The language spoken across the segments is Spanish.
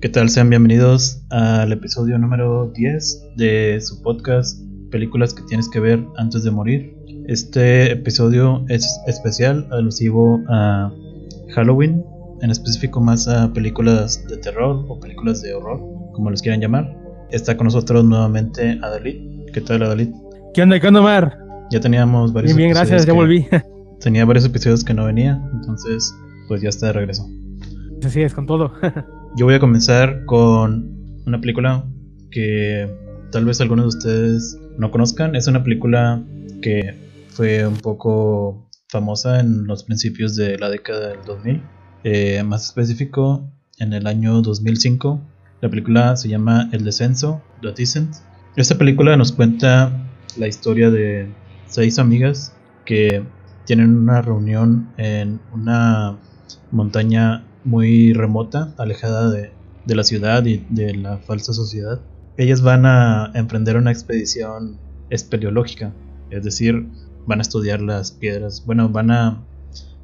¿Qué tal? Sean bienvenidos al episodio número 10 de su podcast Películas que tienes que ver antes de morir. Este episodio es especial, alusivo a Halloween, en específico más a películas de terror o películas de horror, como les quieran llamar. Está con nosotros nuevamente Adalid. ¿Qué tal Adalid? ¿Qué onda? ¿Qué onda, Mar? Ya teníamos varios Bien, bien, gracias, ya volví. Tenía varios episodios que no venía, entonces pues ya está de regreso. Así es, con todo. Yo voy a comenzar con una película que tal vez algunos de ustedes no conozcan. Es una película que fue un poco famosa en los principios de la década del 2000. Eh, más específico, en el año 2005. La película se llama El Descenso, The Descent. Esta película nos cuenta la historia de seis amigas que tienen una reunión en una montaña muy remota, alejada de, de la ciudad y de la falsa sociedad. Ellas van a emprender una expedición espeleológica, es decir, van a estudiar las piedras, bueno, van a,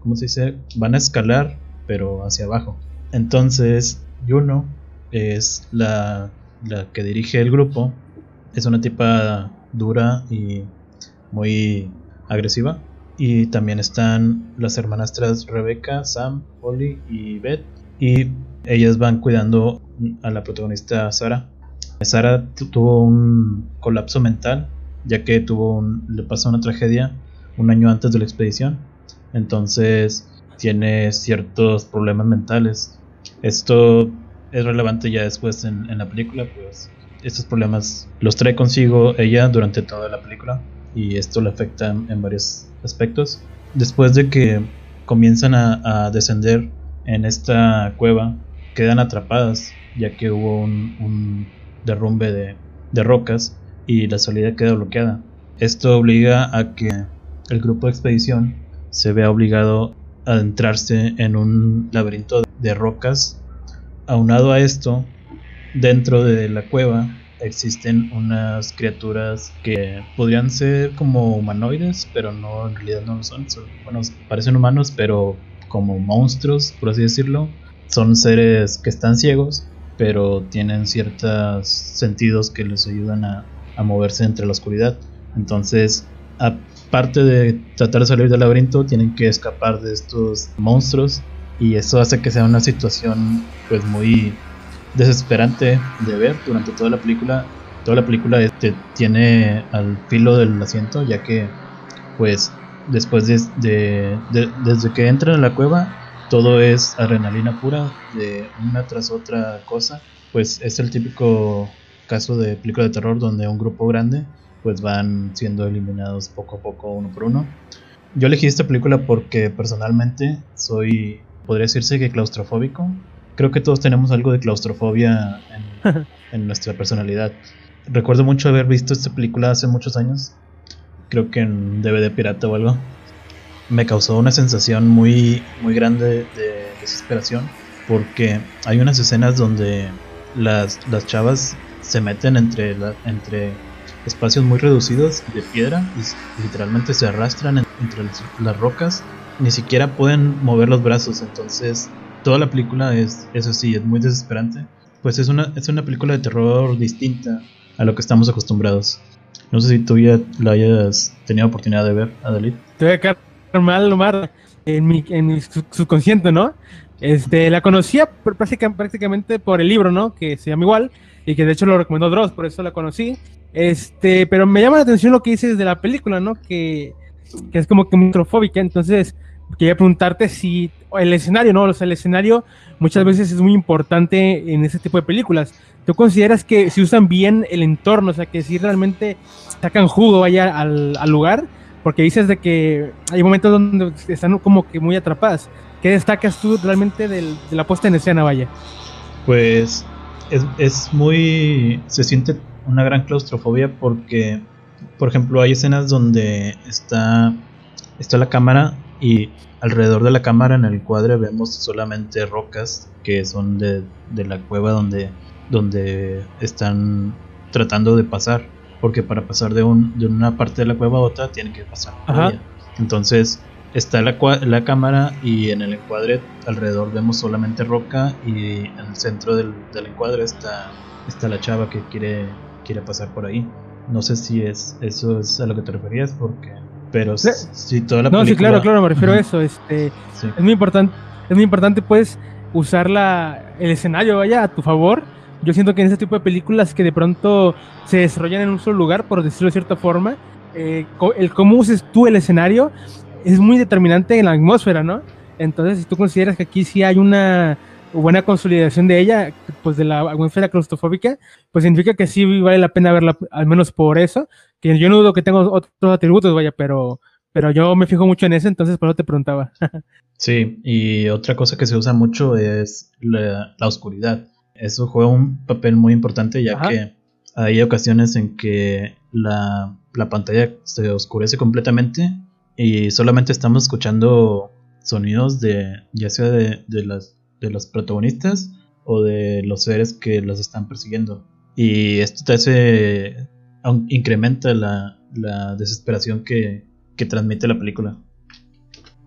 ¿cómo se dice? Van a escalar, pero hacia abajo. Entonces, Juno es la, la que dirige el grupo, es una tipa dura y muy agresiva. Y también están las hermanastras Rebecca, Sam, Holly y Beth. Y ellas van cuidando a la protagonista Sara. Sara tu- tuvo un colapso mental, ya que tuvo un- le pasó una tragedia un año antes de la expedición. Entonces tiene ciertos problemas mentales. Esto es relevante ya después en, en la película, pues estos problemas los trae consigo ella durante toda la película y esto le afecta en, varios aspectos. Después de que comienzan a, descender en esta cueva, quedan atrapadas ya que hubo un, un derrumbe de, de rocas y la salida queda bloqueada. Esto obliga a que el grupo de expedición se vea obligado a adentrarse en un laberinto de rocas. Aunado a esto, dentro de la cueva existen unas criaturas que podrían ser como humanoides, pero no, en realidad no lo son. bueno, parecen humanos, pero como monstruos, por así decirlo. Son seres que están ciegos, pero tienen ciertos sentidos que les ayudan a, a moverse entre la oscuridad. Entonces, aparte de tratar de salir del laberinto, tienen que escapar de estos monstruos. Y eso hace que sea una situación pues muy desesperante de ver durante toda la película. Toda la película este, tiene al filo del asiento, ya que, pues, después de, de- de- desde que entran a la cueva, todo es adrenalina pura, de una tras otra cosa. Pues es el típico caso de película de terror donde un grupo grande, pues van siendo eliminados poco a poco, uno por uno. Yo elegí esta película porque personalmente soy, podría decirse que claustrofóbico. Creo que todos tenemos algo de claustrofobia en, en nuestra personalidad. Recuerdo mucho haber visto esta película hace muchos años. Creo que en DVD pirata o algo. Me causó una sensación muy, muy grande de desesperación. Porque hay unas escenas donde las, las chavas se meten entre, la- entre espacios muy reducidos de piedra y literalmente se arrastran en- entre las, las rocas. Ni siquiera pueden mover los brazos. Entonces toda la película es, eso sí, es muy desesperante. Pues es una, es una película de terror distinta a lo que estamos acostumbrados. No sé si tú ya la hayas tenido oportunidad de ver, Adalid. Te voy a quedar mal, Omar, en mi, en mi sub- subconsciente, ¿no? Este, la conocía pr- práctica- prácticamente por el libro, ¿no? Que se llama igual y que de hecho lo recomendó Dross, por eso la conocí. Este, pero me llama la atención lo que dices de la película, ¿no? Que, que es como que microfóbica, entonces quería preguntarte si el escenario, ¿no? O sea, el escenario muchas veces es muy importante en ese tipo de películas. ¿Tú consideras que si usan bien el entorno, o sea, que si realmente sacan jugo vaya al, al lugar? Porque dices de que hay momentos donde están como que muy atrapadas. ¿Qué destacas tú realmente del- de la puesta en escena, vaya? Pues es, es muy... se siente una gran claustrofobia porque, por ejemplo, hay escenas donde está, está la cámara y alrededor de la cámara en el cuadro vemos solamente rocas que son de, de la cueva donde, donde están tratando de pasar. Porque para pasar de, un, de una parte de la cueva a otra tienen que pasar Ajá. Entonces está la, la cámara y en el encuadre alrededor vemos solamente roca y en el centro del, del encuadre está, está la chava que quiere, quiere pasar por ahí. No sé si es eso es a lo que te referías, porque. Pero si toda la No, sí, claro, claro, me refiero a eso. Este, Es muy importante, es muy importante, pues, usar la, el escenario, vaya, a tu favor. Yo siento que en ese tipo de películas que de pronto se desarrollan en un solo lugar, por decirlo de cierta forma, eh, el cómo uses tú el escenario es muy determinante en la atmósfera, ¿no? Entonces, si tú consideras que aquí sí hay una buena consolidación de ella, pues de la atmósfera claustrofóbica, pues significa que sí vale la pena verla, al menos por eso, que yo no dudo que tengo otros atributos, vaya, pero, pero yo me fijo mucho en eso, entonces por eso te preguntaba. sí, y otra cosa que se usa mucho es la, oscuridad. Eso juega un papel muy importante ya que hay ocasiones en que la, la pantalla se oscurece completamente y solamente estamos escuchando sonidos de ya sea de, de las de los protagonistas o de los seres que los están persiguiendo. Y esto te hace. incrementa la, la desesperación que, que, transmite la película.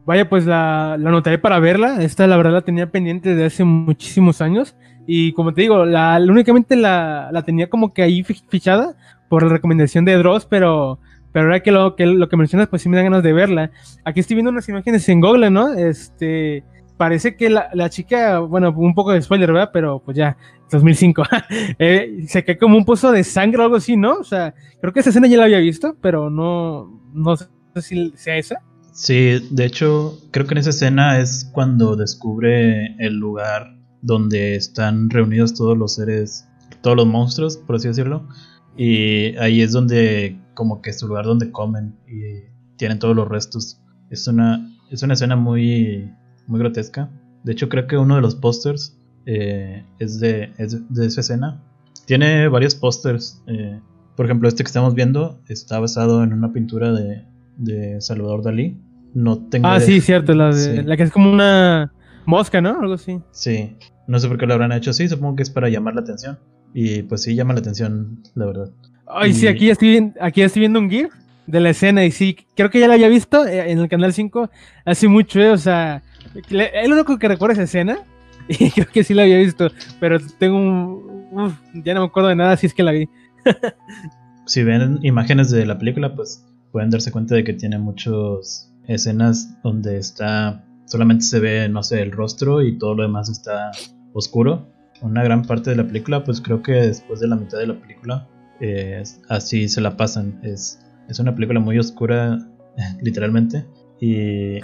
Vaya, pues la, la notaré para verla. Esta, la verdad, la tenía pendiente de hace muchísimos años. Y como te digo, la, únicamente la, la tenía como que ahí fichada por la recomendación de Dross, pero. Pero ahora que lo, que lo que mencionas, pues sí me dan ganas de verla. Aquí estoy viendo unas imágenes en Google, ¿no? Este parece que la, chica, bueno, un poco de spoiler, ¿verdad? Pero pues ya, 2005, eh, se cae como un pozo de sangre o algo así, ¿no? O sea, creo que esa escena ya la había visto, pero no, no sé si sea esa. Sí, de hecho, creo que en esa escena es cuando descubre el lugar donde están reunidos todos los seres, todos los monstruos, por así decirlo. Y ahí es donde, como que es su lugar donde comen y tienen todos los restos. Es una, es una escena muy, muy grotesca. De hecho, creo que uno de los pósters eh, es, de, de esa escena. Tiene varios pósters. Eh, por ejemplo, este que estamos viendo está basado en una pintura de, de Salvador Dalí. No tengo ah, sí, cierto, la, de, la que es como una mosca, ¿no? Algo así. Sí, no sé por qué lo habrán hecho así, supongo que es para llamar la atención. Y pues sí, llama la atención, la verdad. Ay, sí, aquí estoy, aquí estoy viendo un GIF de la escena y sí, creo que ya la había visto eh, en el canal 5 hace mucho, eh, o sea, el único que recuerda esa escena, y creo que sí la había visto, pero tengo un... ya no me acuerdo de nada si es que la vi. si ven imágenes de la película, pues pueden darse cuenta de que tiene muchas escenas donde está... Solamente se ve, no sé, el rostro y todo lo demás está oscuro. Una gran parte de la película, pues creo que después de la mitad de la película, eh, así se la pasan. Es, es una película muy oscura, literalmente. Y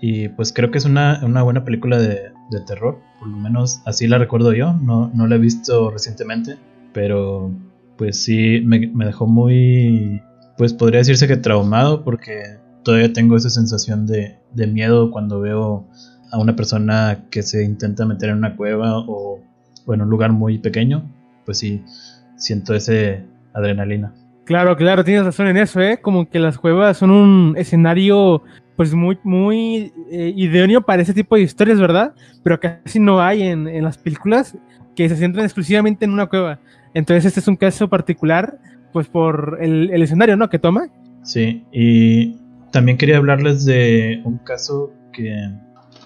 Y pues creo que es una, buena película de, terror, por lo menos así la recuerdo yo, no, no la he visto recientemente, pero pues sí me, dejó muy, pues podría decirse que traumado porque todavía tengo esa sensación de, miedo cuando veo a una persona que se intenta meter en una cueva o, o en un lugar muy pequeño, pues sí siento ese adrenalina. Claro, claro, tienes razón en eso, ¿eh? Como que las cuevas son un escenario pues muy, muy eh, idóneo para ese tipo de historias, ¿verdad? Pero casi no hay en, en, las películas que se centran exclusivamente en una cueva. Entonces este es un caso particular, pues por el, el escenario, ¿no? Que toma. Sí, y también quería hablarles de un caso que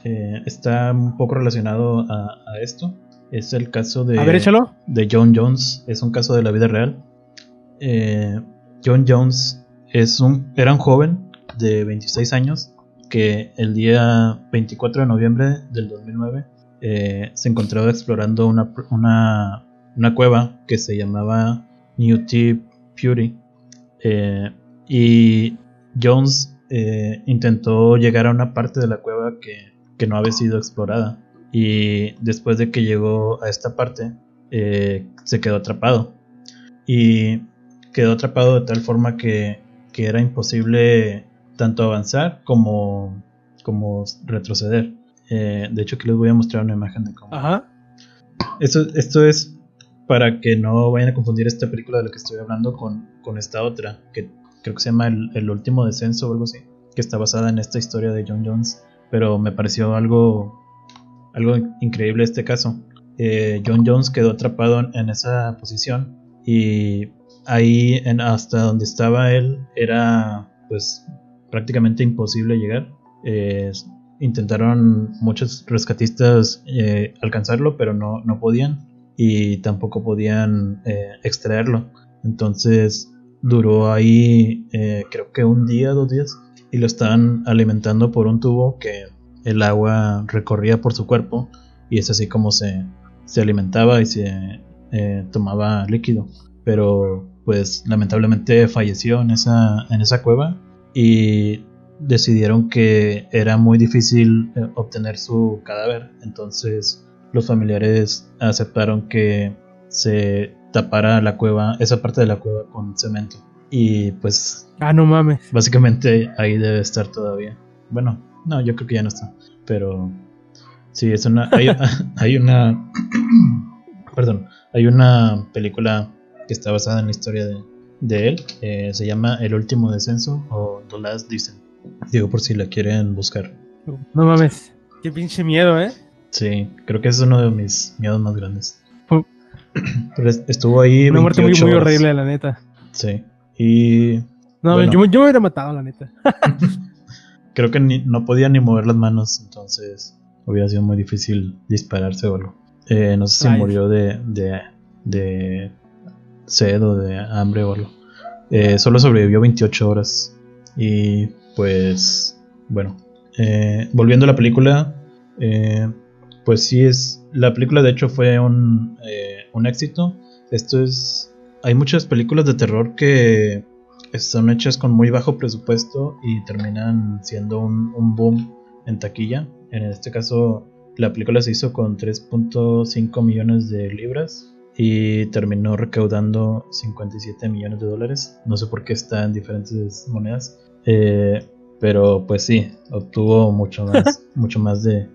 eh, está un poco relacionado a, a, esto. Es el caso de, a ver, échalo. de John Jones. Es un caso de la vida real. Eh, John Jones es un, era un joven de 26 años que el día 24 de noviembre del 2009 eh, se encontraba explorando una, una, cueva que se llamaba New T. Beauty eh, y Jones eh, intentó llegar a una parte de la cueva que, que, no había sido explorada y después de que llegó a esta parte se quedó atrapado y quedó atrapado de tal forma que, que era imposible tanto avanzar como, como retroceder. Eh, de hecho, aquí les voy a mostrar una imagen de cómo. Ajá. Esto, esto es para que no vayan a confundir esta película de la que estoy hablando con, con esta otra, que creo que se llama el, último descenso o algo así, que está basada en esta historia de John Jones, pero me pareció algo, algo increíble este caso. Eh, John Jones quedó atrapado en, esa posición y ahí en, hasta donde estaba él era pues prácticamente imposible llegar. Eh, intentaron muchos rescatistas eh, alcanzarlo, pero no, no podían y tampoco podían eh, extraerlo. Entonces duró ahí creo que un día, dos días y lo estaban alimentando por un tubo que el agua recorría por su cuerpo y es así como se, se alimentaba y se tomaba líquido. Pero pues lamentablemente falleció en esa, en esa cueva y decidieron que era muy difícil eh, obtener su cadáver. Entonces los familiares aceptaron que se tapara la cueva, esa parte de la cueva con cemento. Y pues... Ah, no mames. Básicamente ahí debe estar todavía. Bueno, no, yo creo que ya no está. Pero... Sí, es una... Hay, hay una... perdón. Hay una película que está basada en la historia de, él. Eh, se llama El último descenso o The Last Descent. Digo por si la quieren buscar. No mames, qué pinche miedo, ¿eh? Sí, creo que es uno de mis miedos más grandes. Pero estuvo ahí. Una muerte muy, muy horrible, la neta. Sí. Y. No, yo, me hubiera matado, la neta. creo que no podía ni mover las manos, entonces hubiera sido muy difícil dispararse o algo. Eh, no sé si murió de, de, de sed o de hambre o algo. Eh, solo sobrevivió 28 horas. Y pues, bueno, eh, volviendo a la película, eh, pues sí es, la película de hecho fue un, un éxito. Esto es, hay muchas películas de terror que son hechas con muy bajo presupuesto y terminan siendo un, un boom en taquilla. En este caso, la película se hizo con 3.5 millones de libras y terminó recaudando 57 millones de dólares. No sé por qué está en diferentes monedas. Eh, pero pues sí, obtuvo mucho más, mucho más de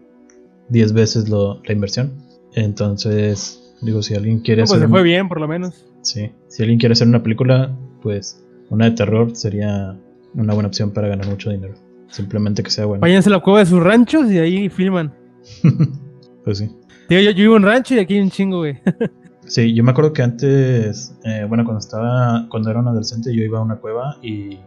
10 veces lo, la inversión. Entonces, digo, si alguien quiere pues hacer... se fue bien, por lo menos. Sí, si alguien quiere hacer una película, pues una de terror sería una buena opción para ganar mucho dinero. Simplemente que sea bueno. Váyanse a la cueva de sus ranchos y ahí filman. pues sí. yo, yo vivo en un rancho y aquí hay un chingo, güey. Sí, yo me acuerdo que antes, eh, bueno, cuando estaba, cuando era un adolescente, yo iba a una cueva y,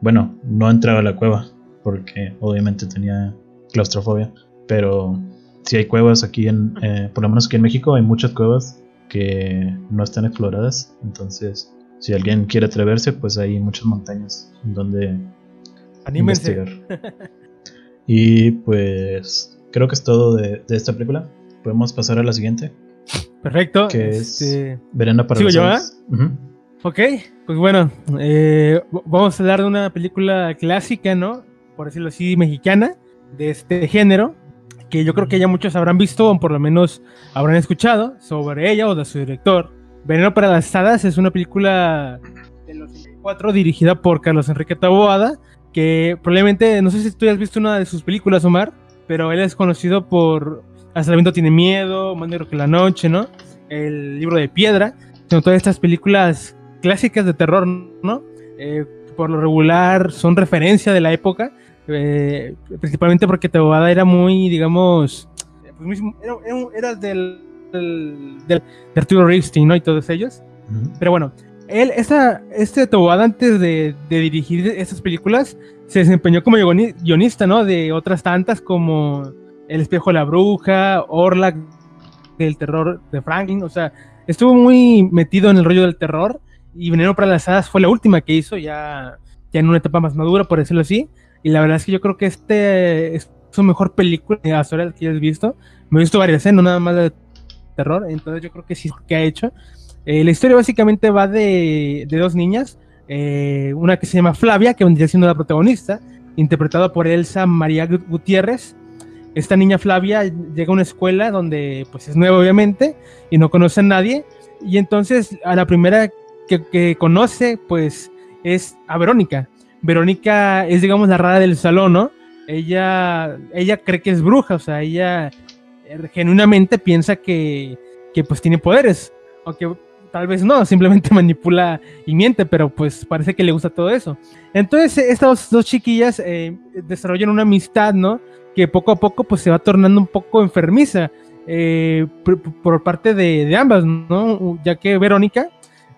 bueno, no entraba a la cueva porque obviamente tenía claustrofobia, pero si hay cuevas aquí en, eh, por lo menos aquí en México, hay muchas cuevas que no están exploradas, entonces si alguien quiere atreverse, pues hay muchas montañas donde Anímense. investigar. y pues creo que es todo de esta película. Podemos pasar a la siguiente. Perfecto. Que es este, Verena para ¿Sigo yo, ¿eh? Ok, pues bueno, eh, vamos a hablar de una película clásica, ¿no? Por decirlo así, mexicana, de este género, que yo creo que ya muchos habrán visto o por lo menos habrán escuchado sobre ella o de su director. Veneno para las Hadas es una película de los 64 dirigida por Carlos Enrique Taboada, que probablemente, no sé si tú has visto una de sus películas, Omar, pero él es conocido por hasta el viento tiene miedo, Más negro que la noche, ¿no? El libro de piedra. Son todas estas películas clásicas de terror, ¿no? Eh, por lo regular son referencia de la época, eh, principalmente porque Teboada era muy, digamos, pues, era, del, del, de Arturo Ripstein, ¿no? Y todos ellos. Pero bueno, él, esta, este Teboada antes de, de, dirigir estas películas, se desempeñó como guionista, ¿no? De otras tantas como el espejo de la bruja, Orlac, el terror de Franklin, o sea, estuvo muy metido en el rollo del terror y Veneno para las Hadas fue la última que hizo, ya, ya en una etapa más madura, por decirlo así, y la verdad es que yo creo que este es su mejor película hasta ahora que hayas visto, me he visto varias, ¿eh? no nada más de terror, entonces yo creo que sí que ha hecho. Eh, la historia básicamente va de, de dos niñas, eh, una que se llama Flavia, que vendría siendo la protagonista, interpretada por Elsa María Gutiérrez, esta niña Flavia llega a una escuela donde pues es nueva obviamente y no conoce a nadie y entonces a la primera que, conoce pues es a Verónica. Verónica es digamos la rara del salón, ¿no? Ella, ella cree que es bruja, o sea, ella eh, genuinamente piensa que, que pues tiene poderes, aunque tal vez no, simplemente manipula y miente, pero pues parece que le gusta todo eso. Entonces estas dos, chiquillas eh, desarrollan una amistad, ¿no? Que poco a poco pues se va tornando un poco enfermiza eh, por, parte de, ambas, ¿no? Ya que Verónica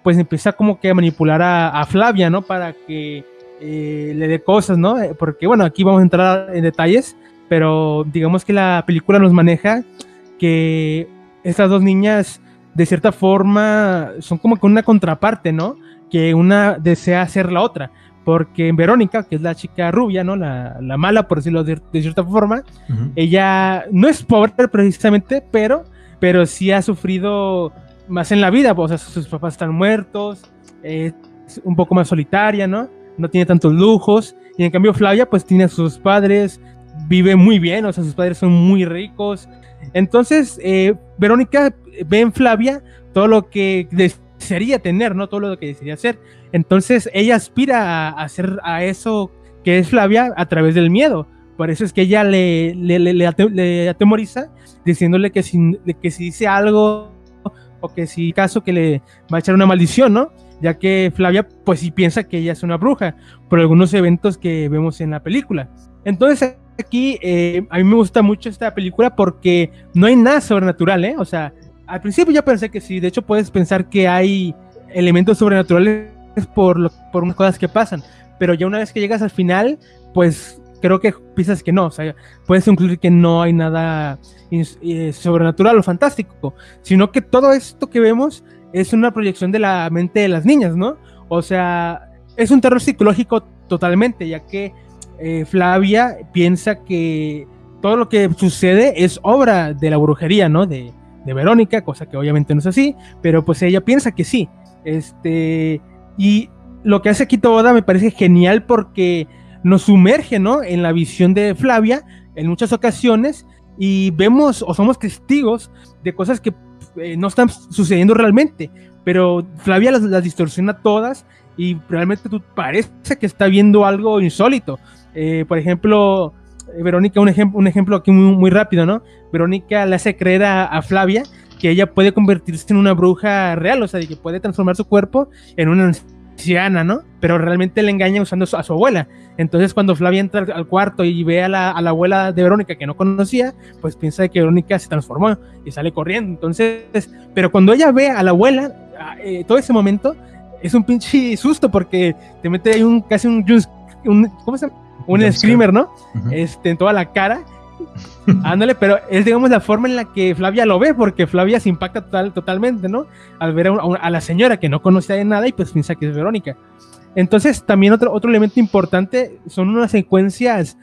pues empieza como que a manipular a, Flavia, ¿no? Para que eh, le dé cosas, ¿no? Eh, porque bueno, aquí vamos a entrar en detalles, pero digamos que la película nos maneja que estas dos niñas de cierta forma son como que una contraparte, ¿no? Que una desea ser la otra. Porque Verónica, que es la chica rubia, ¿no? La, la mala, por decirlo de, cierta forma, ella no es pobre precisamente, pero, pero sí ha sufrido más en la vida. O sea, sus papás están muertos, es un poco más solitaria, ¿no? No tiene tantos lujos. Y en cambio Flavia, pues tiene a sus padres, vive muy bien, o sea, sus padres son muy ricos. Entonces, eh, Verónica ve en Flavia todo lo que desearía tener, ¿no? Todo lo que desearía hacer. Entonces, ella aspira a hacer a eso que es Flavia a través del miedo. Por eso es que ella le, atemoriza diciéndole que si, que si dice algo o que si caso que le va a echar una maldición, ¿no? Ya que Flavia pues sí piensa que ella es una bruja por algunos eventos que vemos en la película. Entonces aquí eh, a mí me gusta mucho esta película porque no hay nada sobrenatural, ¿eh? O sea, al principio yo pensé que sí, de hecho puedes pensar que hay elementos sobrenaturales por, por unas cosas que pasan, pero ya una vez que llegas al final, pues creo que piensas que no, o sea, puedes concluir que no hay nada eh, sobrenatural o fantástico, sino que todo esto que vemos es una proyección de la mente de las niñas, ¿no? O sea, es un terror psicológico totalmente, ya que eh, Flavia piensa que todo lo que sucede es obra de la brujería, ¿no? De, de, Verónica, cosa que obviamente no es así, pero pues ella piensa que sí. Este, y lo que hace aquí Toda me parece genial porque nos sumerge, ¿no? En la visión de Flavia en muchas ocasiones y vemos o somos testigos de cosas que eh, no están sucediendo realmente, pero Flavia las, distorsiona todas y realmente parece que está viendo algo insólito. Eh, por ejemplo, eh, Verónica, un, ejemplo un ejemplo aquí muy, muy, rápido, ¿no? Verónica le hace creer a, Flavia que ella puede convertirse en una bruja real, o sea, que puede transformar su cuerpo en una anciana, ¿no? Pero realmente le engaña usando a su abuela. Entonces, cuando Flavia entra al cuarto y ve a la, a la, abuela de Verónica que no conocía, pues piensa que Verónica se transformó y sale corriendo. Entonces, pero cuando ella ve a la abuela, eh, todo ese momento es un pinche susto porque te mete ahí un casi un, un ¿cómo se llama? Un screamer, ¿no? Este, en toda la cara. Ándale, pero es, digamos, la forma en la que Flavia lo ve, porque Flavia se impacta total, totalmente, ¿no? Al ver a, la señora que no conocía de nada y pues piensa que es Verónica. Entonces, también otro, otro elemento importante son unas secuencias,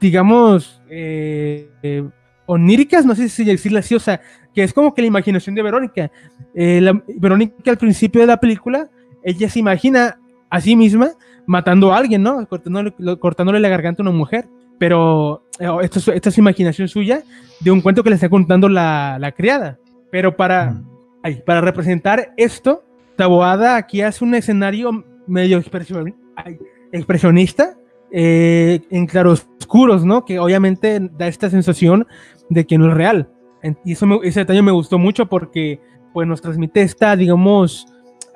digamos, eh, eh, oníricas, no sé si decirlo así, o sea, que es como que la imaginación de Verónica. Eh, Verónica al principio de la película, ella se imagina a sí misma matando a alguien, ¿no? Cortándole, cortándole la garganta a una mujer. Pero eh, esto, esta es imaginación suya de un cuento que le está contando la, la criada. Pero para, mm. ay, para representar esto, Taboada aquí hace un escenario medio expresion, ay, expresionista, eh, en claroscuros, ¿no? Que obviamente da esta sensación de que no es real. Y eso ese detalle me gustó mucho porque pues nos transmite esta, digamos,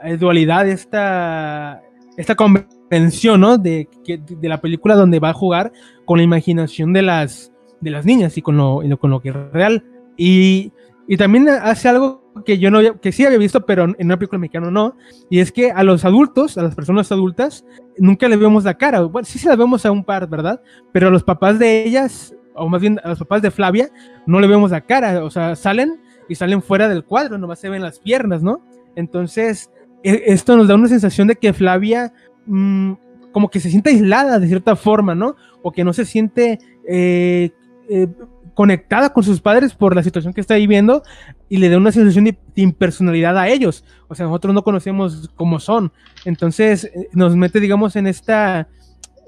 eh, dualidad, esta, esta convención, ¿no? De, de la película donde va a jugar con la imaginación de las, de las niñas y con lo, con lo que es real. Y, y también hace algo que yo no que sí había visto, pero en una película mexicana no, y es que a los adultos, a las personas adultas, nunca le vemos la cara. Bueno, sí se la vemos a un par, ¿verdad? Pero a los papás de ellas, o más bien a los papás de Flavia, no le vemos la cara. O sea, salen y salen fuera del cuadro, nomás se ven las piernas, ¿no? Entonces, esto nos da una sensación de que Flavia mmm, como que se siente aislada de cierta forma, ¿no? O que no se siente eh, eh, conectada con sus padres por la situación que está viviendo y le da una sensación de, impersonalidad a ellos. O sea, nosotros no conocemos cómo son. Entonces, eh, nos mete, digamos, en esta,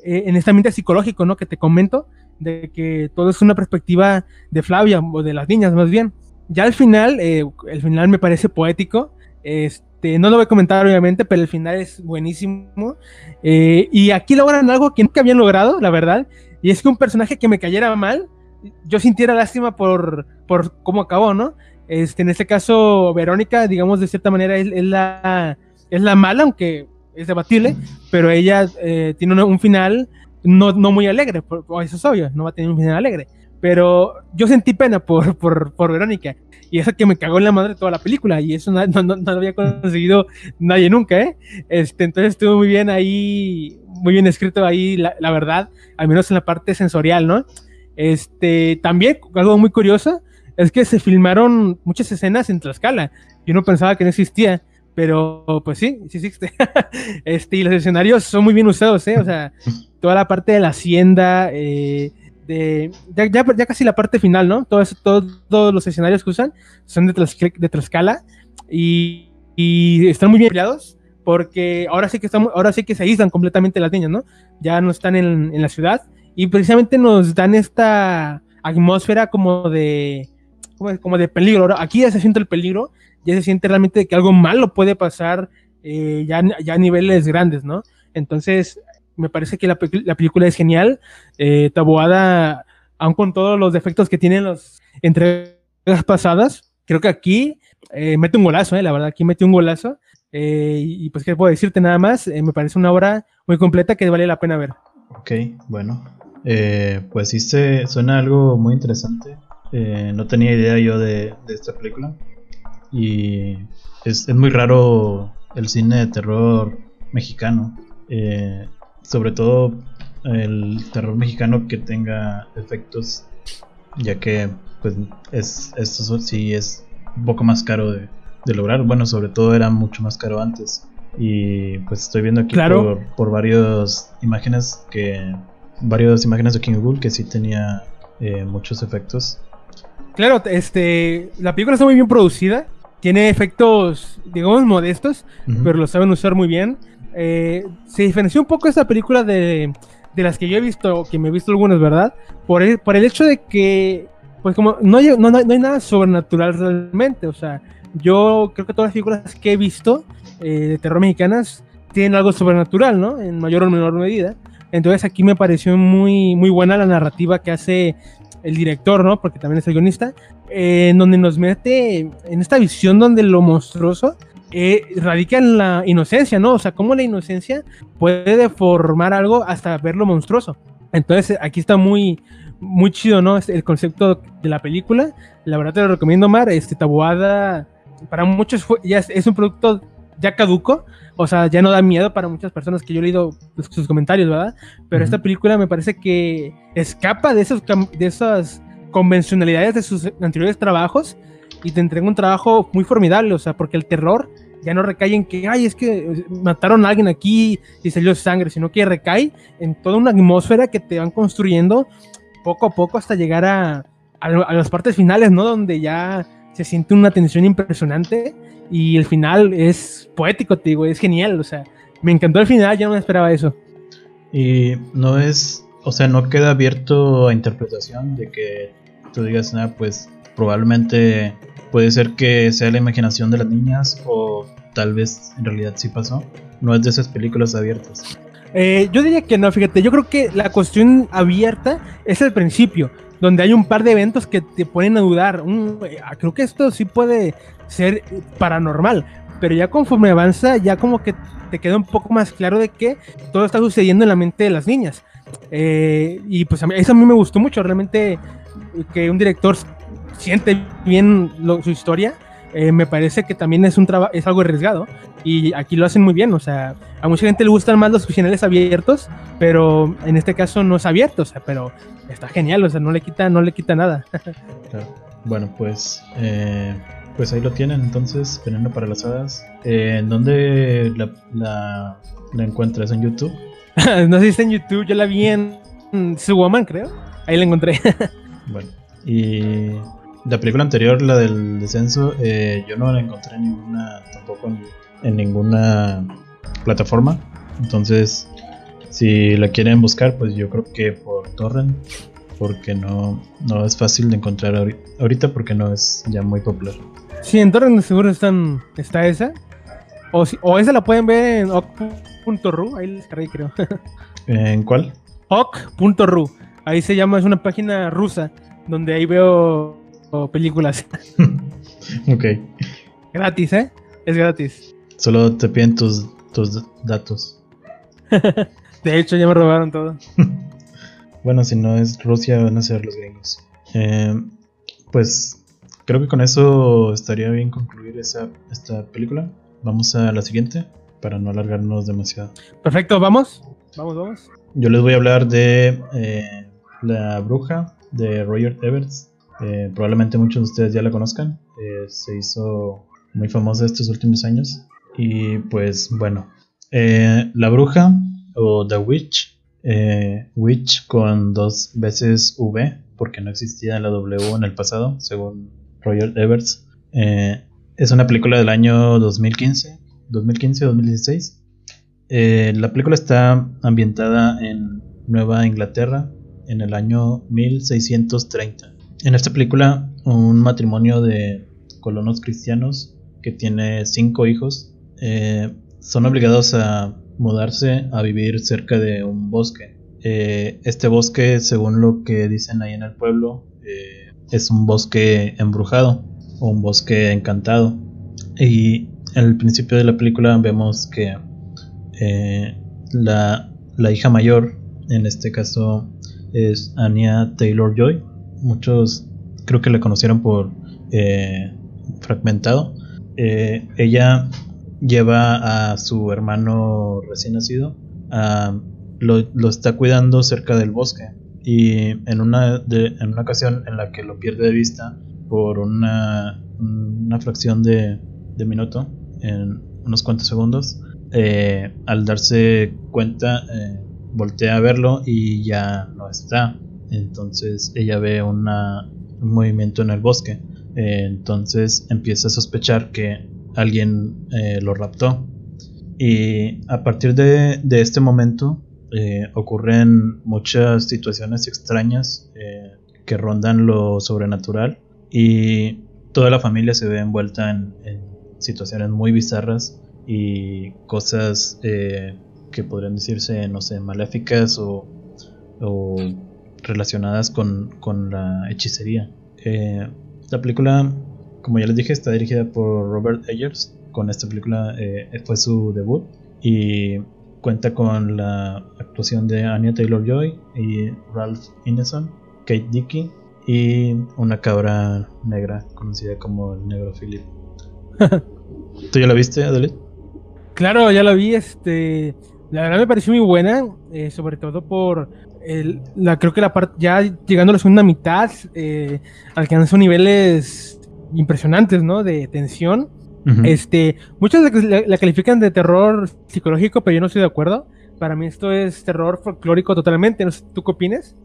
en esta mente psicológico, ¿no? Que te comento, de que todo es una perspectiva de Flavia, o de las niñas más bien. Ya al final, el final me parece poético. Este, no lo voy a comentar obviamente, pero el final es buenísimo. y aquí logran algo que nunca habían logrado, la verdad. Y es que un personaje que me cayera mal, yo sintiera lástima por, por cómo acabó, ¿no? Este, en este caso, Verónica, digamos, de cierta manera es, la, es la mala, aunque es debatible, pero ella eh, tiene un, final no, no, muy alegre, eso es obvio, no va a tener un final alegre. Pero yo sentí pena por, por, por Verónica. Y eso que me cagó en la madre toda la película. Y eso no, no, no, lo había conseguido nadie nunca, ¿eh? Este, entonces estuvo muy bien ahí, muy bien escrito ahí, la, la, verdad, al menos en la parte sensorial, ¿no? Este, también, algo muy curioso, es que se filmaron muchas escenas en Tlaxcala. Yo no pensaba que no existía, pero pues sí, sí existe. este, y los escenarios son muy bien usados, ¿eh? O sea, toda la parte de la hacienda, eh, de, ya, ya, ya, casi la parte final, ¿no? Todo todos los escenarios que usan son de, de Tlaxcala y, y, están muy bien empleados porque ahora sí que estamos, ahora sí que se aíslan completamente las niñas, ¿no? Ya no están en, en la ciudad y precisamente nos dan esta atmósfera como de como de peligro. Aquí ya se siente el peligro, ya se siente realmente que algo malo puede pasar eh, ya, ya a niveles grandes, ¿no? Entonces, me parece que la, la película es genial. Eh, Taboada, aun con todos los defectos que tienen las entregas pasadas, creo que aquí eh, mete un golazo, eh, la verdad, aquí mete un golazo. Eh, y pues, ¿qué puedo decirte nada más? Eh, me parece una obra muy completa que vale la pena ver. Ok, bueno. pues sí, se, suena algo muy interesante. no tenía idea yo de, de esta película. Y es, es, muy raro el cine de terror mexicano. Eh, sobre todo el terror mexicano que tenga efectos, ya que pues es esto sí es un poco más caro de, de, lograr. Bueno, sobre todo era mucho más caro antes. Y pues estoy viendo aquí claro. por, por varias imágenes que varias imágenes de King Google que sí tenía eh, muchos efectos. Claro, este la película está muy bien producida, tiene efectos digamos modestos, uh -huh. pero lo saben usar muy bien eh, se diferenció un poco esta película de, de, las que yo he visto, que me he visto algunas, ¿verdad? Por el, por el hecho de que, pues como no hay, no, no hay nada sobrenatural realmente, o sea, yo creo que todas las películas que he visto eh, de terror mexicanas tienen algo sobrenatural, ¿no? En mayor o menor medida. Entonces aquí me pareció muy, muy buena la narrativa que hace el director, ¿no? Porque también es el guionista, eh, en donde nos mete en esta visión donde lo monstruoso eh, radica en la inocencia, ¿no? O sea, cómo la inocencia puede deformar algo hasta verlo monstruoso. Entonces, aquí está muy, muy chido, ¿no? El concepto de la película. La verdad te lo recomiendo, Mar. Este Tabuada, para muchos fue, ya es, es, un producto ya caduco. O sea, ya no da miedo para muchas personas que yo he leído sus comentarios, ¿verdad? Pero uh -huh. esta película me parece que escapa de, esos, de esas convencionalidades de sus anteriores trabajos y te entrega un trabajo muy formidable, o sea, porque el terror ya no recae en que, ay, es que mataron a alguien aquí y salió sangre, sino que recae en toda una atmósfera que te van construyendo poco a poco hasta llegar a, a, las partes finales, ¿no? Donde ya se siente una tensión impresionante y el final es poético, te digo, es genial, o sea, me encantó el final, ya no me esperaba eso. Y no es, o sea, no queda abierto a interpretación de que tú digas, nada, pues probablemente puede ser que sea la imaginación de las niñas o tal vez en realidad sí pasó. No es de esas películas abiertas. Eh, yo diría que no, fíjate, yo creo que la cuestión abierta es el principio, donde hay un par de eventos que te ponen a dudar. Un, creo que esto sí puede ser paranormal, pero ya conforme avanza, ya como que te queda un poco más claro de que todo está sucediendo en la mente de las niñas. Eh, y pues a mí, eso a mí me gustó mucho, realmente que un director siente bien su historia, eh, me parece que también es, un es algo arriesgado y aquí lo hacen muy bien, o sea, a mucha gente le gustan más los finales abiertos, pero en este caso no es abierto, o sea, pero está genial, o sea, no le quita, no le quita nada. claro. Bueno, pues, eh, pues ahí lo tienen, entonces, Veneno para las Hadas. Eh, ¿En dónde la, la, la, encuentras? ¿En YouTube? no sé si está en YouTube, yo la vi en Woman, creo, ahí la encontré. bueno, y la película anterior, la del descenso, eh, yo no la encontré en ninguna, tampoco en, en, ninguna plataforma. Entonces, si la quieren buscar, pues yo creo que por torrent, porque no, no es fácil de encontrar ahorita porque no es ya muy popular. Sí, en torrent seguro están, está esa. O, si, o esa la pueden ver en oc.ru, ahí les cargué creo. ¿En cuál? oc.ru, ahí se llama, es una página rusa donde ahí veo o películas. ok. Gratis, ¿eh? Es gratis. Solo te piden tus, tus datos. de hecho, ya me robaron todo. Bueno, si no es Rusia, van a ser los gringos. Eh, pues creo que con eso estaría bien concluir esa, esta película. Vamos a la siguiente para no alargarnos demasiado. Perfecto, vamos. Vamos, vamos. Yo les voy a hablar de eh, La Bruja de Roger Evers. Eh, probablemente muchos de ustedes ya la conozcan. Eh, se hizo muy famosa estos últimos años. Y pues bueno, La Bruja o The Witch. Witch con dos veces V porque no existía la W en el pasado, según Roger Evers. es una película del año 2015 2015-2016. Eh, la película está ambientada en Nueva Inglaterra en el año 1630. En esta película, un matrimonio de colonos cristianos que tiene cinco hijos eh, son obligados a mudarse a vivir cerca de un bosque. Eh, este bosque, según lo que dicen ahí en el pueblo, es un bosque embrujado o un bosque encantado. Y al principio de la película vemos que eh, la, hija mayor, en este caso es Anya Taylor Joy. Muchos creo que la conocieron por eh, Fragmentado. Eh, ella lleva a su hermano recién nacido, lo, está cuidando cerca del bosque. Y en una, en una ocasión en la que lo pierde de vista por una, una fracción de, de minuto, en unos cuantos segundos. Eh, al darse cuenta, eh, voltea a verlo y ya no está. Entonces ella ve un movimiento en el bosque. Eh, entonces empieza a sospechar que alguien lo raptó. Y a partir de, de este momento ocurren muchas situaciones extrañas que rondan lo sobrenatural. Y toda la familia se ve envuelta en situaciones muy bizarras y cosas eh, que podrían decirse, no sé, maléficas o, relacionadas con, la hechicería. Eh, la película, como ya les dije, está dirigida por Robert Eggers. Con esta película eh, fue su debut y cuenta con la actuación de Anya Taylor Joy y Ralph Ineson, Kate Dickey y una cabra negra conocida como el Negro Philip. ¿Tú ya la viste, Adelaide? Claro, ya la vi. Este, la verdad me pareció muy buena, eh, sobre todo por el, la creo que la parte ya llegando a la segunda mitad eh, alcanzó niveles impresionantes, ¿no? De tensión. Este, muchos la, califican de terror psicológico, pero yo no estoy de acuerdo. Para mí esto es terror folclórico totalmente. No sé, ¿tú qué opinas?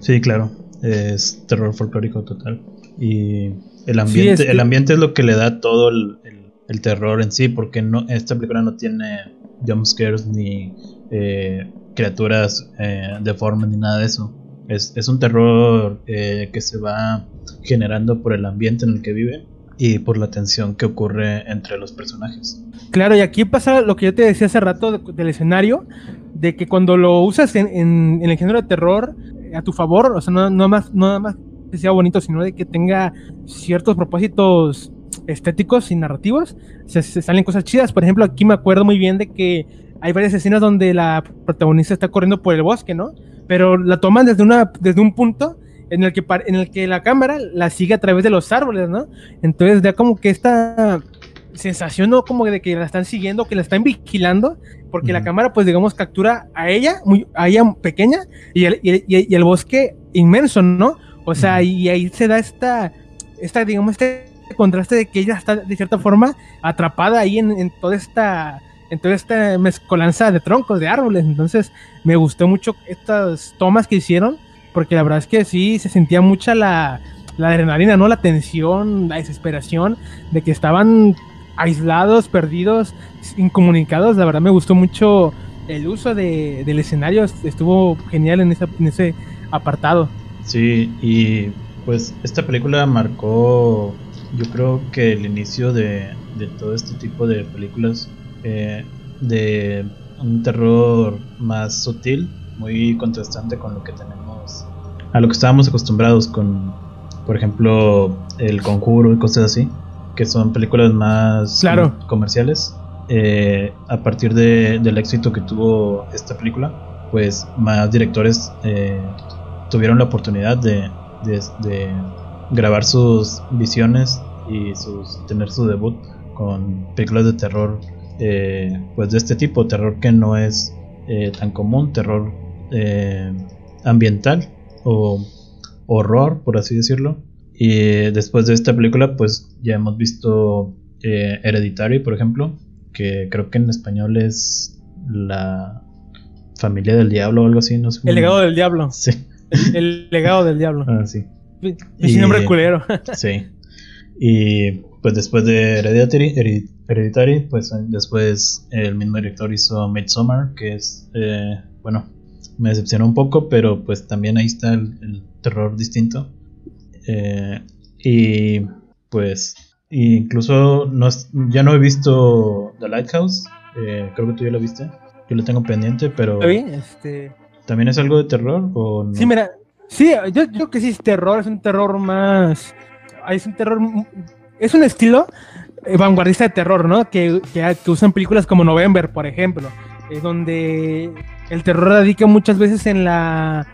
Sí, claro, es terror folclórico total. Y el ambiente, el ambiente es lo que le da todo el, terror en sí, porque no, esta película no tiene jumpscares ni eh, criaturas eh, deformes ni nada de eso. Es, un terror eh, que se va generando por el ambiente en el que vive y por la tensión que ocurre entre los personajes. Claro, y aquí pasa lo que yo te decía hace rato del escenario, de que cuando lo usas en, el género de terror a tu favor, o sea, no, no más, no nada más sea bonito, sino de que tenga ciertos propósitos estéticos y narrativos. Se, salen cosas chidas. Por ejemplo, aquí me acuerdo muy bien de que hay varias escenas donde la protagonista está corriendo por el bosque, ¿no? Pero la toman desde, una, desde un punto en el, que, en el que la cámara la sigue a través de los árboles, ¿no? Entonces da como que esta sensación, ¿no? Como de que la están siguiendo, que la están vigilando, porque la cámara, pues digamos, captura a ella, muy, a ella pequeña, y el, y el bosque inmenso, ¿no? O sea, y ahí se da esta, esta, digamos, este contraste de que ella está de cierta forma atrapada ahí en, toda esta en toda esta mezcolanza de troncos, de árboles. Entonces me gustó mucho estas tomas que hicieron, porque la verdad es que sí se sentía mucha la, la adrenalina, ¿no? La tensión, la desesperación de que estaban aislados, perdidos, incomunicados. La verdad me gustó mucho el uso de, del escenario, estuvo genial en, en ese apartado. Sí, y pues esta película marcó, yo creo que el inicio de, todo este tipo de películas eh, de un terror más sutil, muy contrastante con lo que tenemos, a lo que estábamos acostumbrados con, por ejemplo, El Conjuro y cosas así, que son películas más comerciales. Eh, a partir del éxito que tuvo esta película, pues más directores eh, tuvieron la oportunidad de, de, grabar sus visiones y sus, tener su debut con películas de terror eh, pues de este tipo, terror que no es eh, tan común, terror ambiental o horror, por así decirlo. Y después de esta película, pues ya hemos visto Hereditary, por ejemplo, que creo que en español es la familia del diablo o algo así, no sé. El legado del diablo. Sí. El, legado del diablo. Ah, sí. Y, sin nombre culero. sí. Y pues después de Hereditary, Hereditary, pues después el mismo director hizo Midsommar, que es, eh, bueno, me decepcionó un poco, pero pues también ahí está el, terror distinto. Eh, y pues incluso no, ya no he visto The Lighthouse, eh, creo que tú ya lo viste. Yo lo tengo pendiente, pero. Este... ¿También es algo de terror? O Sí, mira. Sí, yo creo que sí es terror, es un terror más. Es un terror. Es un estilo vanguardista de terror, ¿no? Que, que, usan películas como November, por ejemplo. Es donde el terror radica muchas veces en la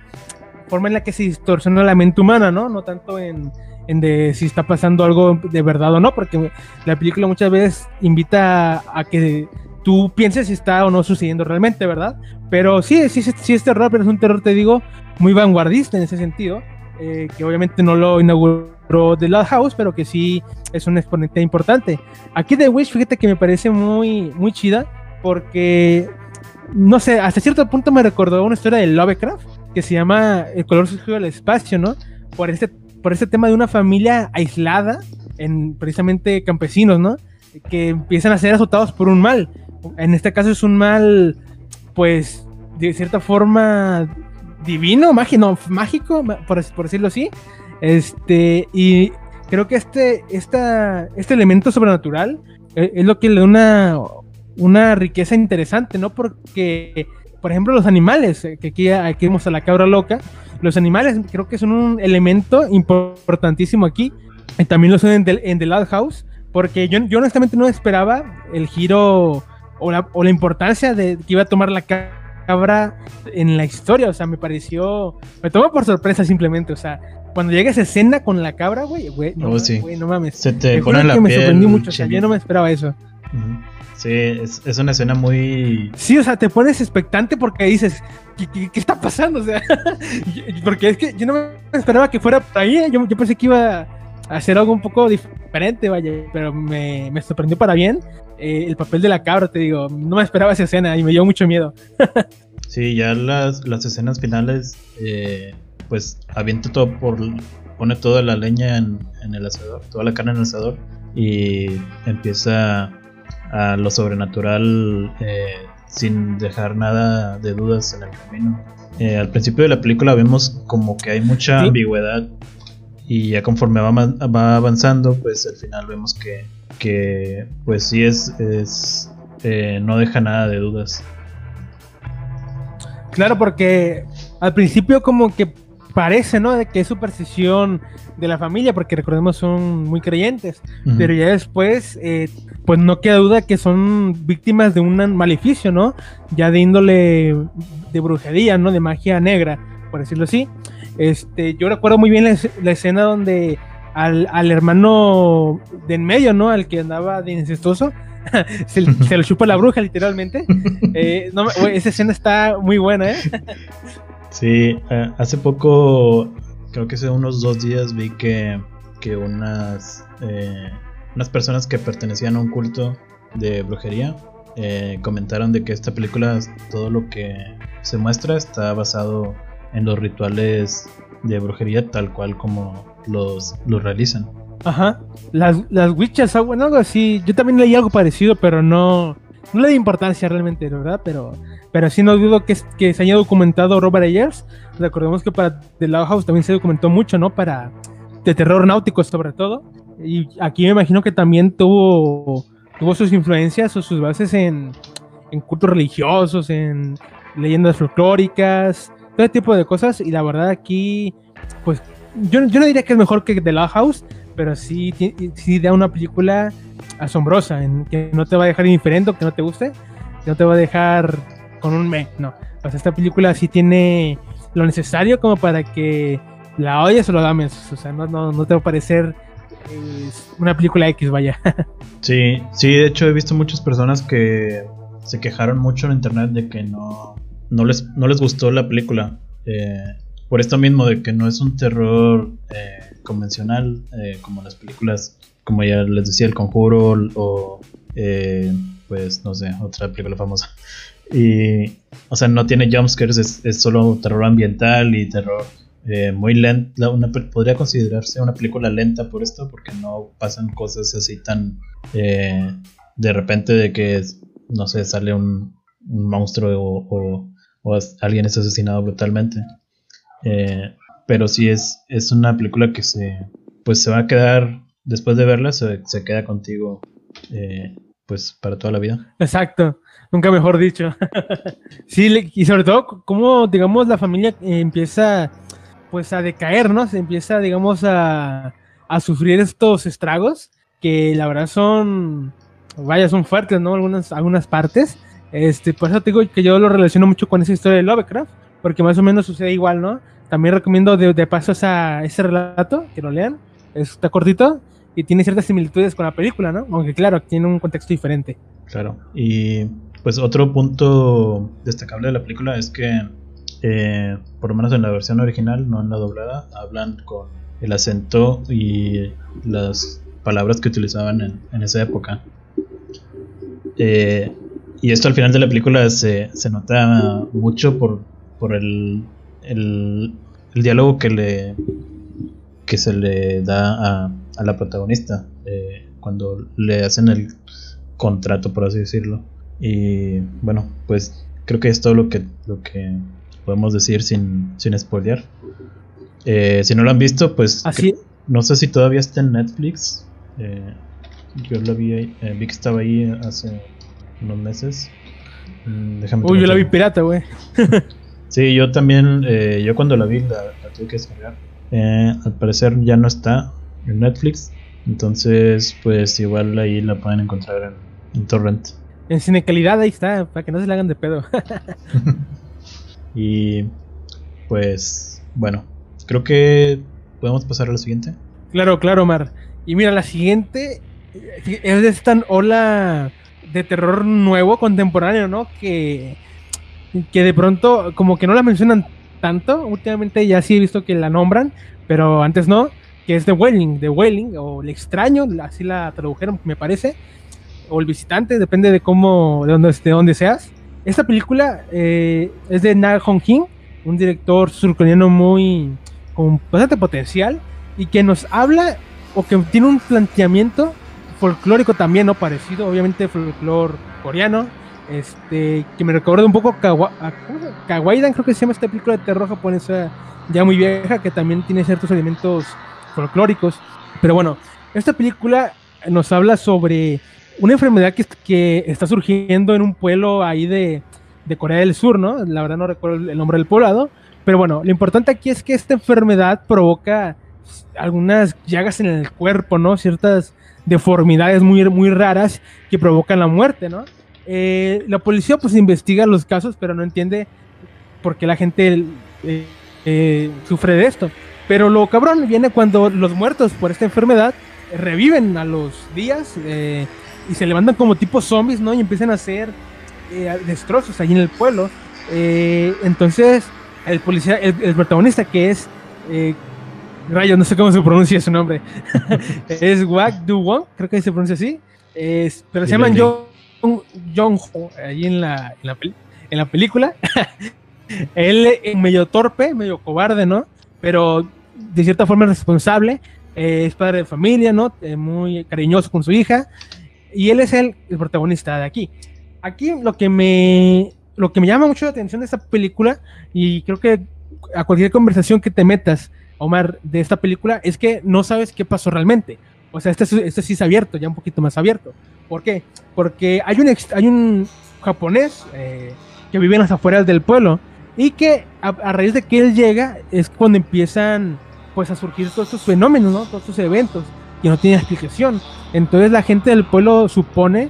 forma en la que se distorsiona la mente humana, ¿no? No tanto en, en si está pasando algo de verdad o no, porque la película muchas veces invita a que tú pienses si está o no sucediendo realmente, ¿verdad? Pero sí, sí, sí es terror, pero es un terror, te digo, muy vanguardista en ese sentido, eh, que obviamente no lo inauguró The Loud House, pero que sí es un exponente importante. Aquí The Wish, fíjate que me parece muy, muy chida, porque, no sé, hasta cierto punto me recordó una historia de Lovecraft, que se llama El color sucio del espacio, ¿no? Por este, por este tema de una familia aislada, en precisamente campesinos, ¿no? Que empiezan a ser azotados por un mal en este caso es un mal, pues, de cierta forma divino, mágico, mágico por, decirlo así. Este, y creo que este, esta, este elemento sobrenatural eh, es lo que le da una, una riqueza interesante, ¿no? Porque, por ejemplo, los animales, eh, que aquí, aquí vemos a la cabra loca, los animales creo que son un elemento importantísimo aquí. También lo son en The, en Loud House, porque yo, yo honestamente no esperaba el giro o la, o la importancia de que iba a tomar la cabra en la historia, o sea, me pareció, me tomó por sorpresa simplemente, o sea, cuando llega esa escena con la cabra, güey, güey, no, oh, no mames. Se te pone la que me sorprendí mucho, o sea, yo no me esperaba eso. Sí, es, es, una escena muy... Sí, o sea, te pones expectante porque dices, ¿qué, qué, está pasando? O sea, porque es que yo no me esperaba que fuera por ahí, yo, yo pensé que iba hacer algo un poco diferente, vaya, pero me, me sorprendió para bien. Eh, el papel de la cabra, te digo, no me esperaba esa escena y me dio mucho miedo. sí, ya las, las escenas finales, eh, pues avienta todo por. pone toda la leña en, el asador, toda la carne en el asador y empieza a lo sobrenatural eh, sin dejar nada de dudas en el camino. al principio de la película vemos como que hay mucha ambigüedad y ya conforme va, va avanzando, pues al final vemos que que pues sí es, es eh, no deja nada de dudas. Claro, porque al principio como que parece, ¿no? De que es superstición de la familia, porque recordemos son muy creyentes, pero ya después, eh, pues no queda duda que son víctimas de un maleficio, ¿no? Ya de índole de brujería, ¿no? De magia negra, por decirlo así. Este, yo recuerdo muy bien la escena donde al, hermano de en medio, ¿no? Al que andaba de incestuoso. se, lo chupa la bruja, literalmente. Eh, esa escena está muy buena, ¿eh? sí, eh, hace poco, creo que hace unos dos días, vi que, que unas, eh, unas personas que pertenecían a un culto de brujería comentaron de que esta película, todo lo que se muestra, está basado en los rituales de brujería tal cual como los, los realizan. Ajá. Las, las witches, bueno, algo así. Yo también leí algo parecido, pero no, no le di importancia realmente, ¿verdad? Pero, pero sí no dudo que, que se haya documentado Robert Ayers. Recordemos que para The Loud House también se documentó mucho, ¿no? Para de terror náutico sobre todo. Y aquí me imagino que también tuvo, tuvo sus influencias o sus bases en, en cultos religiosos, en leyendas folclóricas, todo tipo de cosas. Y la verdad aquí, pues yo, no diría que es mejor que The Loud House, pero sí, sí da una película asombrosa, en que no te va a dejar indiferente, que no te guste, no te va a dejar con un me, no. O sea, esta película sí tiene lo necesario como para que la oyes o lo dames. O sea, no, no, no te va a parecer una película X, vaya. sí, sí, de hecho he visto muchas personas que se quejaron mucho en internet de que no, no, les, no les gustó la película. Eh, por esto mismo de que no es un terror eh, convencional como las películas, como ya les decía, El Conjuro o pues no sé, otra película famosa. Y, o sea, no tiene jumpscares, es, es solo terror ambiental y terror eh, muy lenta. Una, podría considerarse una película lenta por esto, porque no pasan cosas así tan eh, de repente de que, no sé, sale un, monstruo o, alguien es asesinado brutalmente. Eh, pero sí es, es una película que se, pues se va a quedar, después de verla, se, se queda contigo pues para toda la vida. Exacto, nunca mejor dicho. sí, y sobre todo cómo, digamos, la familia empieza pues a decaer, ¿no? Se empieza, digamos, a, a sufrir estos estragos que la verdad son, vaya, son fuertes, ¿no? Algunas, algunas partes. Este, por eso te digo que yo lo relaciono mucho con esa historia de Lovecraft, porque más o menos sucede igual, ¿no? También recomiendo de, de paso esa, ese relato, que lo lean, está cortito, y tiene ciertas similitudes con la película, ¿no? Aunque claro, tiene un contexto diferente. Claro, y pues otro punto destacable de la película es que, eh, por lo menos en la versión original, no en la doblada, hablan con el acento y las palabras que utilizaban en, esa época. Eh, y esto al final de la película se, se nota mucho por, por el, el, el diálogo que le que se le da a, a la protagonista eh, cuando le hacen el contrato, por así decirlo. Y bueno, pues creo que es todo lo que, lo que podemos decir sin, sin spoilear. Eh, si no lo han visto, pues Así. no sé si todavía está en Netflix. Eh, yo la vi, vi que estaba ahí hace unos meses. Mm, déjame Uy, yo la vi pirata, güey. sí, yo también, yo cuando la vi la, la tuve que descargar. al parecer ya no está en Netflix. Entonces, pues igual ahí la pueden encontrar en, Torrent. En cine calidad ahí está, para que no se le hagan de pedo. y pues, bueno, creo que podemos pasar a la siguiente. Claro, claro, Mar. Y mira, la siguiente es de esta ola de terror nuevo, contemporáneo, ¿no? Que, que de pronto como que no la mencionan tanto. Últimamente ya sí he visto que la nombran, pero antes no que es The Wailing, The Wailing, o El extraño, así la tradujeron, me parece, o El visitante, depende de cómo, de dónde, de dónde seas. Esta película eh, es de Na Hong un director surcoreano muy, con bastante potencial, y que nos habla, o que tiene un planteamiento folclórico también, ¿no? Parecido, obviamente, folclor coreano, este, que me recuerda un poco a Kawaidan, creo que se llama esta película de terror japonesa ya muy vieja, que también tiene ciertos elementos folclóricos. Pero bueno, esta película nos habla sobre una enfermedad que, que está surgiendo en un pueblo ahí de, de, Corea del Sur, ¿no? La verdad no recuerdo el nombre del poblado. Pero bueno, lo importante aquí es que esta enfermedad provoca algunas llagas en el cuerpo, ¿no? Ciertas deformidades muy, muy raras que provocan la muerte, ¿no? Eh, la policía pues investiga los casos, pero no entiende por qué la gente eh, eh, sufre de esto. Pero lo cabrón viene cuando los muertos por esta enfermedad reviven a los días y se levantan como tipo zombies, ¿no? Y empiezan a hacer destrozos allí en el pueblo. Entonces, el policía, el, protagonista que es, rayo, no sé cómo se pronuncia su nombre, es Wak Du Won, creo que se pronuncia así, pero se llaman Jong, Jong Ho, allí en la, en la, en la película. Él medio torpe, medio cobarde, ¿no? pero de cierta forma es responsable, eh, es padre de familia, ¿no? Eh, muy cariñoso con su hija, y él es el, protagonista de aquí. Aquí lo que me lo que me llama mucho la atención de esta película, y creo que a cualquier conversación que te metas, Omar, de esta película, es que no sabes qué pasó realmente. O sea, este, este sí es abierto, ya un poquito más abierto. ¿Por qué? Porque hay un, hay un japonés eh, que vive en las afueras del pueblo y que a, raíz de que él llega es cuando empiezan pues a surgir todos estos fenómenos, ¿no? Todos estos eventos que no tienen explicación. Entonces la gente del pueblo supone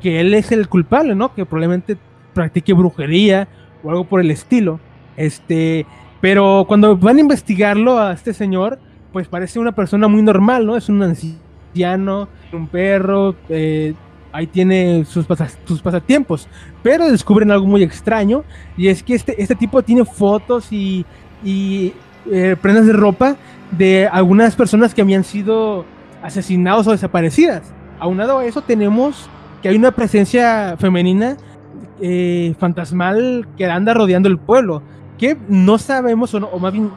que él es el culpable, ¿no? Que probablemente practique brujería o algo por el estilo. Este, pero cuando van a investigarlo a este señor, pues parece una persona muy normal, ¿no? Es un anciano, un perro, eh, ahí tiene sus, sus, pasatiempos, pero descubren algo muy extraño y es que este, este tipo tiene fotos y, y eh, prendas de ropa de algunas personas que habían sido asesinados o desaparecidas. Aunado a eso tenemos que hay una presencia femenina eh, fantasmal que anda rodeando el pueblo, que no sabemos, o, más bien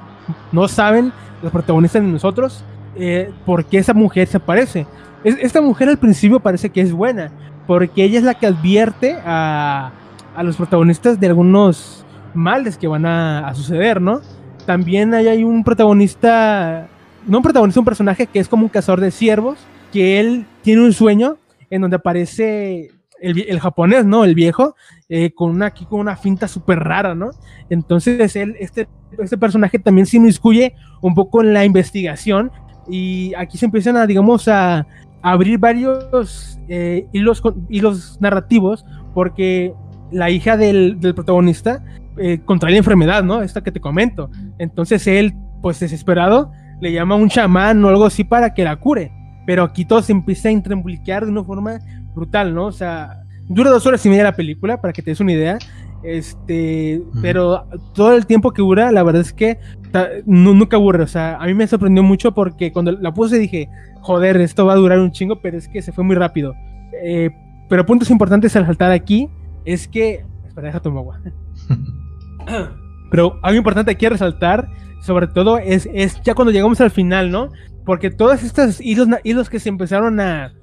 no saben los protagonistas de nosotros, eh, por qué esa mujer se aparece. esta mujer al principio parece que es buena, porque ella es la que advierte a, a los protagonistas de algunos males que van a, a suceder, ¿no? También hay, hay un protagonista, no un protagonista, un personaje que es como un cazador de ciervos, que él tiene un sueño en donde aparece el, japonés, ¿no? El viejo, eh, con una, aquí con una finta súper rara, ¿no? Entonces, él, este, este personaje también se inmiscuye un poco en la investigación y aquí se empiezan a, digamos, a, abrir varios eh, hilos, hilos narrativos porque la hija del, del protagonista eh, contrae la enfermedad, ¿no? Esta que te comento. Entonces él, pues desesperado, le llama a un chamán o algo así para que la cure. Pero aquí todo se empieza a intrembliquear de una forma brutal, ¿no? O sea, dura dos horas y media la película, para que te des una idea. Este, pero todo el tiempo que dura, la verdad es que nunca aburre. O sea, a mí me sorprendió mucho porque cuando la puse dije, joder, esto va a durar un chingo, pero es que se fue muy rápido. Eh, pero puntos importantes al saltar aquí es que. Espera, deja tomar agua. pero algo importante aquí a resaltar, sobre todo, es, es ya cuando llegamos al final, ¿no? Porque todas estas hilos, hilos que se empezaron a.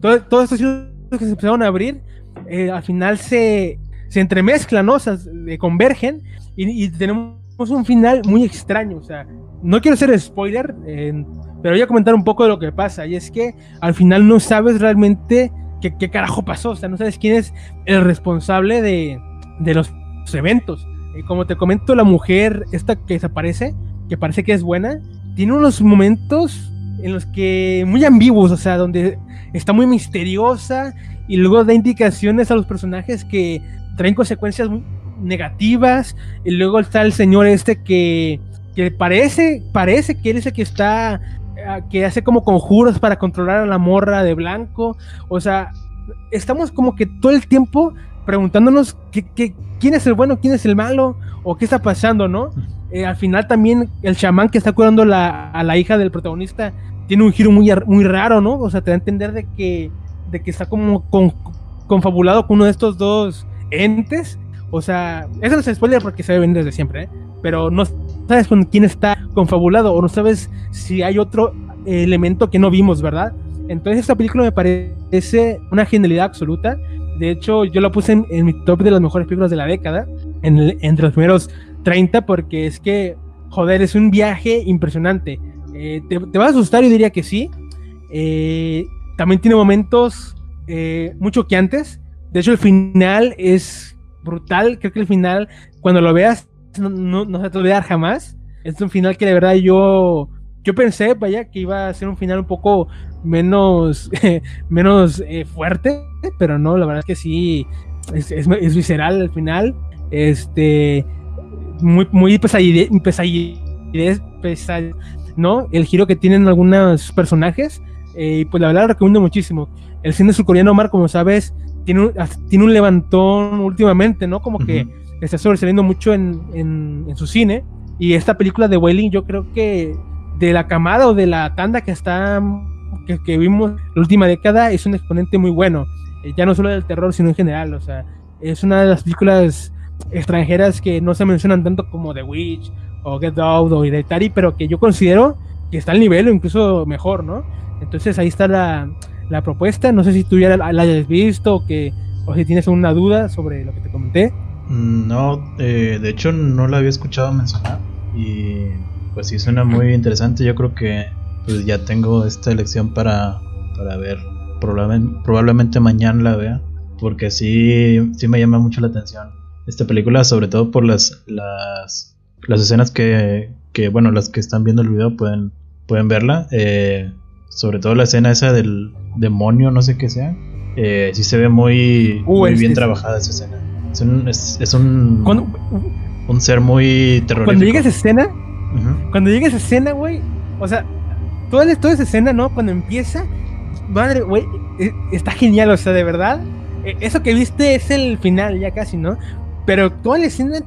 todos estos hilos que se empezaron a abrir, eh, al final se, se entremezclan, ¿no? O sea, convergen y, tenemos un final muy extraño. O sea, no quiero ser spoiler, pero voy a comentar un poco de lo que pasa. Y es que al final no sabes realmente qué, qué carajo pasó. O sea, no sabes quién es el responsable de, de los eventos. Y como te comento, la mujer, esta que desaparece, que parece que es buena, tiene unos momentos en los que muy ambiguos, o sea, donde está muy misteriosa y luego da indicaciones a los personajes que traen consecuencias negativas. Y luego está el señor este que, que parece parece que él es el que está ah, que hace como conjuros para controlar a la morra de blanco, o sea, estamos como que todo el tiempo preguntándonos que, quién es el bueno, quién es el malo o qué está pasando, ¿no? Eh, al final también el chamán que está curando a la hija del protagonista tiene un giro muy, muy raro, ¿no? O sea, te da a entender de que, de que está como confabulado con uno de estos dos entes. O sea, eso no es spoiler porque se ve venir desde siempre, ¿eh? Pero no sabes con quién está confabulado o no sabes si hay otro elemento que no vimos, ¿verdad? Entonces esta película me parece una genialidad absoluta. De hecho, yo la puse en, mi top de las mejores películas de la década, en entre los primeros 30 porque es que, joder, es un viaje impresionante. Eh, te, va a asustar? Yo diría que sí. Eh, también tiene momentos eh, mucho que antes. De hecho, el final es brutal. Creo que el final, cuando lo veas, no, no, se te olvidar jamás. Es un final que de verdad yo, yo pensé, vaya, que iba a ser un final un poco menos, menos fuerte, pero no, la verdad es que sí, es visceral el final. Este, muy, muy pesadidez, ¿no? El giro que tienen algunos personajes, eh, y pues la verdad lo recomiendo muchísimo. El cine surcoreano, Omar, como sabes, tiene un, tiene un levantón últimamente, ¿no? Como que está sobresaliendo mucho en, en, su cine. Y esta película de Wailing, yo creo que de la camada o de la tanda que está que, que vimos la última década, es un exponente muy bueno. Eh, ya no solo del terror, sino en general. O sea, es una de las películas extranjeras que no se mencionan tanto como The Witch o Get Out o Hereditary, pero que yo considero que está al nivel o incluso mejor, ¿no? Entonces ahí está la, la propuesta. No sé si tú ya la, hayas visto o, que, o si tienes alguna duda sobre lo que te comenté. Mm, no, eh, de hecho no la había escuchado mencionar y pues sí suena muy interesante. Yo creo que pues ya tengo esta elección para, para ver. Probablemente, probablemente mañana la vea porque sí, sí me llama mucho la atención esta película, sobre todo por las, las, las escenas que, que, bueno, las que están viendo el video pueden, pueden verla. Eh, sobre todo la escena esa del demonio, no sé qué sea. Eh, sí se ve muy, muy bien trabajada esa escena. Es un, es, es un, Cuando, un ser muy terrorífico. cuando llega esa escena, Ujú. cuando llega esa escena, güey, o sea, toda, toda esa escena, ¿no? Cuando empieza, madre, güey, e- está genial, o sea, de verdad. e- Eso que viste es el final, ya casi, ¿no? Pero toda la escena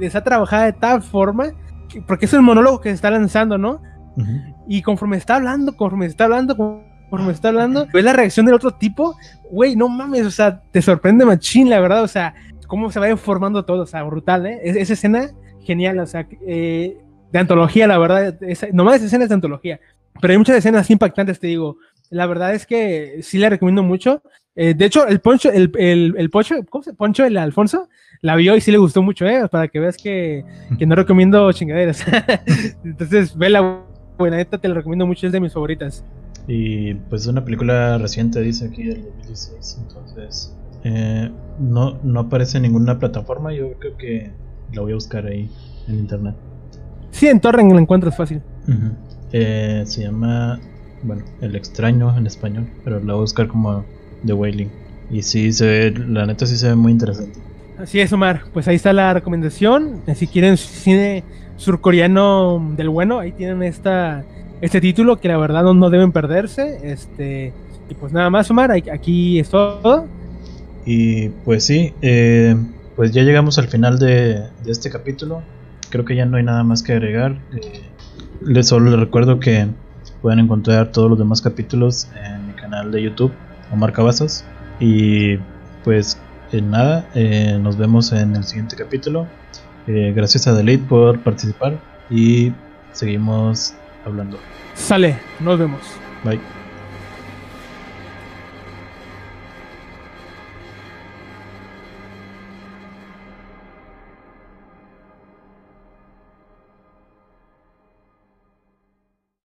está trabajada de tal forma, que- porque es un monólogo que se está lanzando, ¿no? Ujú. Y conforme está hablando, conforme está hablando, conforme está hablando, ves la reacción del otro tipo, güey, no mames, o sea, te sorprende machín, la verdad, o sea, cómo se va informando todo, o sea, brutal, ¿eh? Es- esa escena, genial, o sea, eh, de antología, la verdad, esa, nomás esa escena es de antología, pero hay muchas escenas impactantes, te digo, la verdad es que sí la recomiendo mucho. Eh, de hecho, el Poncho, el, el, el Poncho, ¿cómo se Poncho, el Alfonso, la vio y sí le gustó mucho, ¿eh? Para que veas que, que no recomiendo chingaderas. Entonces, vela, buena neta, te la recomiendo mucho, es de mis favoritas. Y pues es una película reciente, dice aquí, del 2016. Entonces, eh, no, no aparece en ninguna plataforma. Yo creo que la voy a buscar ahí en internet. Sí, en Torrent la encuentras fácil. Eh, se llama, bueno, El extraño en español, pero la voy a buscar como The Wailing. Y sí, se ve, la neta sí se ve muy interesante. Así es, Omar. Pues ahí está la recomendación. Eh, Si quieren cine surcoreano del bueno, ahí tienen esta, este título que la verdad no, no deben perderse. Este, y pues nada más, Omar, aquí es todo. Y pues sí, eh, pues ya llegamos al final de, de este capítulo. Creo que ya no hay nada más que agregar. Eh, les solo les recuerdo que pueden encontrar todos los demás capítulos en mi canal de YouTube, Omar Cavazos. Y pues eh, nada, eh, nos vemos en el siguiente capítulo. Eh, gracias a Delete por participar y seguimos hablando. Sale, nos vemos. Bye.